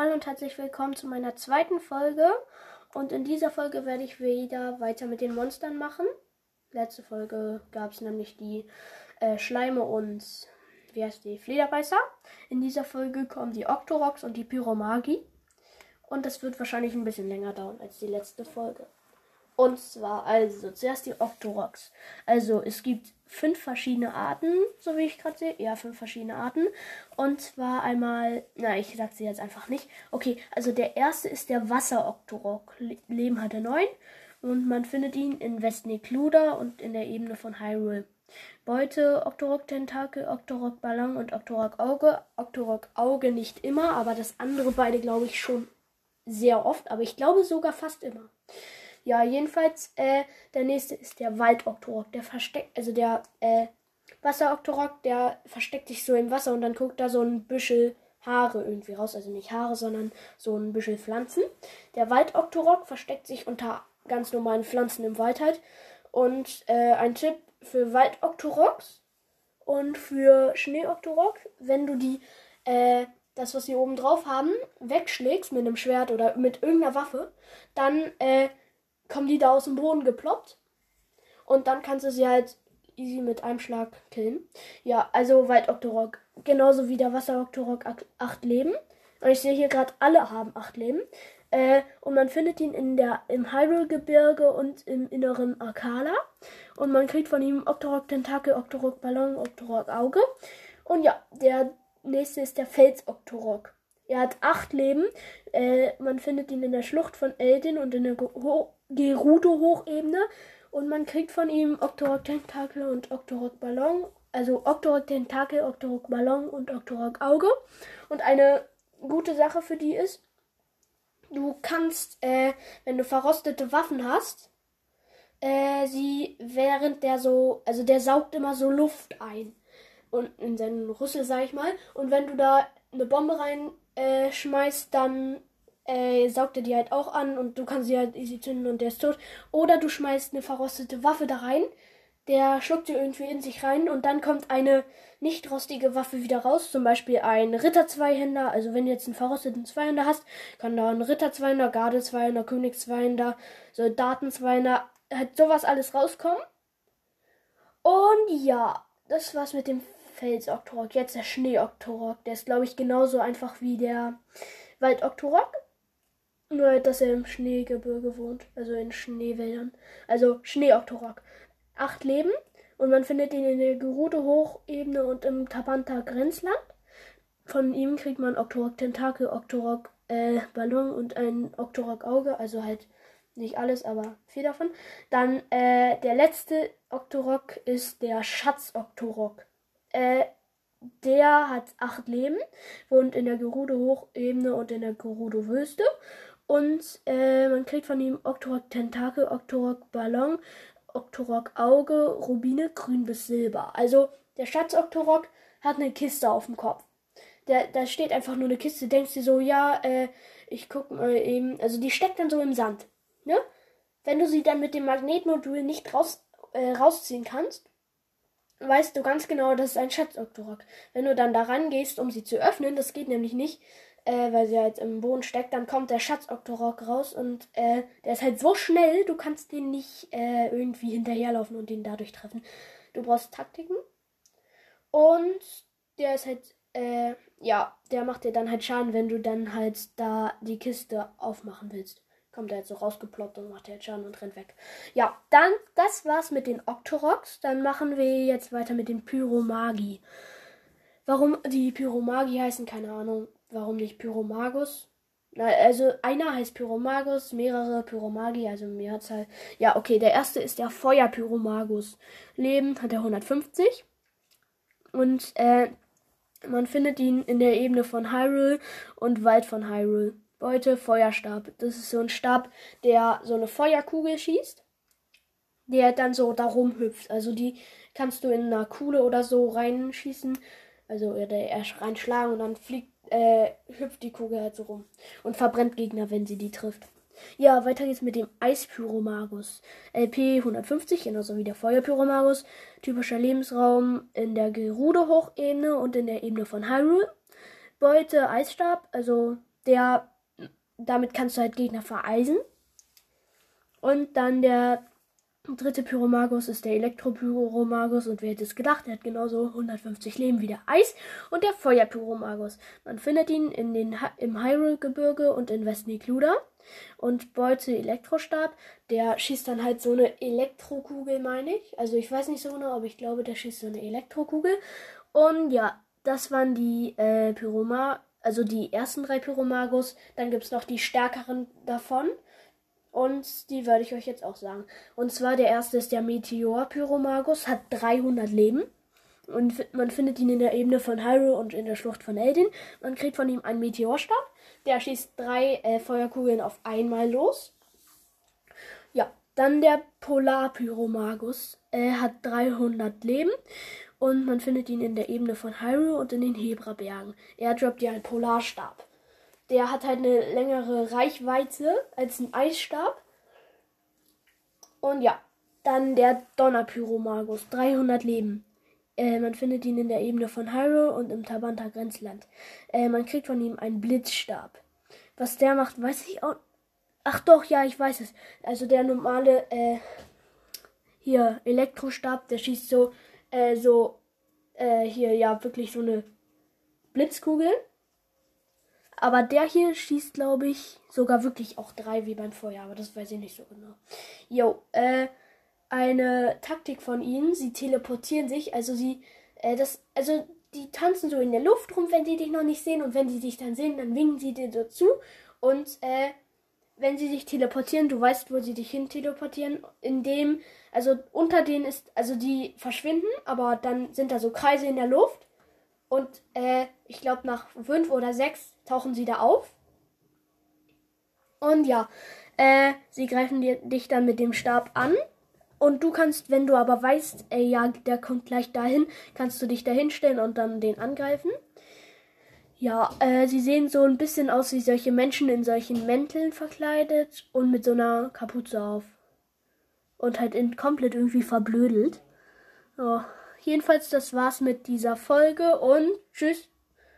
Hallo und herzlich willkommen zu meiner zweiten Folge. Und in dieser Folge werde ich wieder weiter mit den Monstern machen. Letzte Folge gab es nämlich die äh, Schleime und wie heißt die Flederbeißer. In dieser Folge kommen die Octoroks und die Pyromagi. Und das wird wahrscheinlich ein bisschen länger dauern als die letzte Folge. Und zwar also zuerst die Octoroks. Also es gibt fünf verschiedene Arten, so wie ich gerade sehe. Ja, fünf verschiedene Arten. Und zwar einmal, na, ich sag sie jetzt einfach nicht. Okay, also der erste ist der Wasser-Octorok. Leben hat er neun. Und man findet ihn in Westnekluda und in der Ebene von Hyrule. Beute, Octorok Tentakel, Octorok Ballon und Octorok Auge. Octorok Auge nicht immer, aber das andere beide glaube ich schon sehr oft. Aber ich glaube sogar fast immer. Ja, jedenfalls, äh, der nächste ist der Wald-Oktorok. Der versteckt, also der, äh, Wasser-Oktorok, der versteckt sich so im Wasser und dann guckt da so ein Büschel Haare irgendwie raus. Also nicht Haare, sondern so ein Büschel Pflanzen. Der Wald-Oktorok versteckt sich unter ganz normalen Pflanzen im Wald halt. Und äh, ein Tipp für Wald-Oktoroks und für Schnee-Oktorok, wenn du die, äh, das, was sie oben drauf haben, wegschlägst mit einem Schwert oder mit irgendeiner Waffe, dann äh, kommen die da aus dem Boden geploppt. Und dann kannst du sie halt easy mit einem Schlag killen. Ja, also Wald Octorok. Genauso wie der Wasser Octorok 8 Leben. Und ich sehe hier gerade, alle haben 8 Leben. Äh, und man findet ihn in der, im Hyrule-Gebirge und im inneren Akala. Und man kriegt von ihm Octorok Tentakel, Octorok Ballon, Octorok Auge. Und ja, der nächste ist der Fels Octorok. Er hat acht Leben. Äh, man findet ihn in der Schlucht von Eldin und in der Gerudo-Hochebene. Und man kriegt von ihm Octorok Tentakel und Octorok Ballon. Also Octorok Tentakel, Octorok Ballon und Octorok Auge. Und eine gute Sache für die ist, du kannst, äh, wenn du verrostete Waffen hast, äh, sie während der so, also der saugt immer so Luft ein. Und in seinen Rüssel, sag ich mal. Und wenn du da eine Bombe rein äh, schmeißt, dann äh, saugt er die halt auch an und du kannst sie halt easy zünden und der ist tot. Oder du schmeißt eine verrostete Waffe da rein, der schluckt sie irgendwie in sich rein und dann kommt eine nicht rostige Waffe wieder raus. Zum Beispiel ein Ritter-Zweihänder. Also wenn du jetzt einen verrosteten Zweihänder hast, kann da ein Ritter-Zweihänder, Garde-Zweihänder, Königs-Zweihänder, Soldaten-Zweihänder, halt sowas alles rauskommen. Und ja, das war's mit dem Fels-Oktorok. Jetzt der Schnee-Oktorok. Der ist, glaube ich, genauso einfach wie der Wald-Oktorok. Nur, dass er im Schneegebirge wohnt. Also in Schneewäldern. Also Schnee-Oktorok. Acht Leben. Und man findet ihn in der Gerudo-Hochebene und im Tabanta-Grenzland. Von ihm kriegt man Oktorok Tentakel, Oktorok äh, und ein Oktorok Auge. Also halt nicht alles, aber viel davon. Dann äh, der letzte Oktorok ist der Schatz-Oktorok. Äh, der hat acht Leben, wohnt in der Gerudo-Hochebene und in der Gerudo-Wüste. Und äh, man kriegt von ihm Octorok Tentakel, Octorok Ballon, Octorok Auge, Rubine, grün bis silber. Also der Schatz Octorok hat eine Kiste auf dem Kopf. Der, da steht einfach nur eine Kiste. Denkst du so, ja, äh, ich guck mal eben. Also die steckt dann so im Sand. Ne? Wenn du sie dann mit dem Magnetmodul nicht raus, äh, rausziehen kannst, weißt du ganz genau, das ist ein Schatz-Oktorok. Wenn du dann daran gehst, um sie zu öffnen, das geht nämlich nicht, äh, weil sie halt im Boden steckt, dann kommt der Schatz-Oktorok raus und äh, der ist halt so schnell, du kannst den nicht äh, irgendwie hinterherlaufen und ihn dadurch treffen. Du brauchst Taktiken und der ist halt, äh, ja, der macht dir dann halt Schaden, wenn du dann halt da die Kiste aufmachen willst kommt er jetzt so rausgeploppt und macht jetzt Schaden und rennt weg. Ja, dann, das war's mit den Octoroks. Dann machen wir jetzt weiter mit den Pyromagi. Warum die Pyromagi heißen, keine Ahnung. Warum nicht Pyromagus? Na, also einer heißt Pyromagus, mehrere Pyromagi, also Mehrzahl. Ja, okay, der erste ist der Feuerpyromagus. Leben hat er 150. Und äh, man findet ihn in der Ebene von Hyrule und Wald von Hyrule. Beute Feuerstab. Das ist so ein Stab, der so eine Feuerkugel schießt, der dann so darum hüpft. Also die kannst du in einer Kuhle oder so reinschießen, also oder reinschlagen und dann fliegt, äh, hüpft die Kugel halt so rum und verbrennt Gegner, wenn sie die trifft. Ja, weiter geht's mit dem Eispyromagus. LP 150, genauso wie der Feuerpyromagus. Typischer Lebensraum in der Gerudo-Hochebene und in der Ebene von Hyrule. Beute Eisstab, also der, damit kannst du halt Gegner vereisen. Und dann der dritte Pyromagus ist der Elektropyromagus und wer hätte es gedacht, er hat genauso 150 Leben wie der Eis und der Feuerpyromagus. Man findet ihn in den, im Hyrule-Gebirge und in Westnicluda. Und Beute Elektrostab, der schießt dann halt so eine Elektrokugel, meine ich. Also ich weiß nicht so genau, aber ich glaube, der schießt so eine Elektrokugel. Und ja, das waren die äh, Pyroma, also die ersten drei Pyromagus. Dann gibt es noch die stärkeren davon. Und die werde ich euch jetzt auch sagen. Und zwar der erste ist der Meteor Pyromagus, hat 300 Leben. Und man findet ihn in der Ebene von Hyrule und in der Schlucht von Eldin. Man kriegt von ihm einen Meteorstab. Der schießt drei äh, Feuerkugeln auf einmal los. Ja, dann der Polarpyromagus. Er hat 300 Leben. Und man findet ihn in der Ebene von Hyrule und in den Hebrabergen. Er droppt ja einen Polarstab. Der hat halt eine längere Reichweite als ein Eisstab. Und ja, dann der Donnerpyromagus, 300 Leben. Äh, man findet ihn in der Ebene von Hyrule und im Tabanta Grenzland. Äh, man kriegt von ihm einen Blitzstab. Was der macht, weiß ich auch. Ach doch, ja, ich weiß es. Also der normale, äh, hier, Elektrostab, der schießt so, äh, so, äh, hier, ja, wirklich so eine Blitzkugel. Aber der hier schießt, glaube ich, sogar wirklich auch drei wie beim Feuer, aber das weiß ich nicht so genau. Jo, äh, eine Taktik von ihnen, sie teleportieren sich, also sie, äh, das, also die tanzen so in der Luft rum, wenn sie dich noch nicht sehen und wenn sie dich dann sehen, dann winken sie dir dazu und, äh, wenn sie sich teleportieren, du weißt, wo sie dich hin teleportieren, indem, also unter denen ist, also die verschwinden, aber dann sind da so Kreise in der Luft und äh, ich glaube, nach fünf oder sechs tauchen sie da auf. Und ja, äh, sie greifen dir, dich dann mit dem Stab an. Und du kannst, wenn du aber weißt, ey, ja, der kommt gleich dahin, kannst du dich da hinstellen und dann den angreifen. Ja, äh, sie sehen so ein bisschen aus wie solche Menschen in solchen Mänteln verkleidet und mit so einer Kapuze auf. Und halt in, komplett irgendwie verblödelt. Ja. Jedenfalls, das war's mit dieser Folge und tschüss.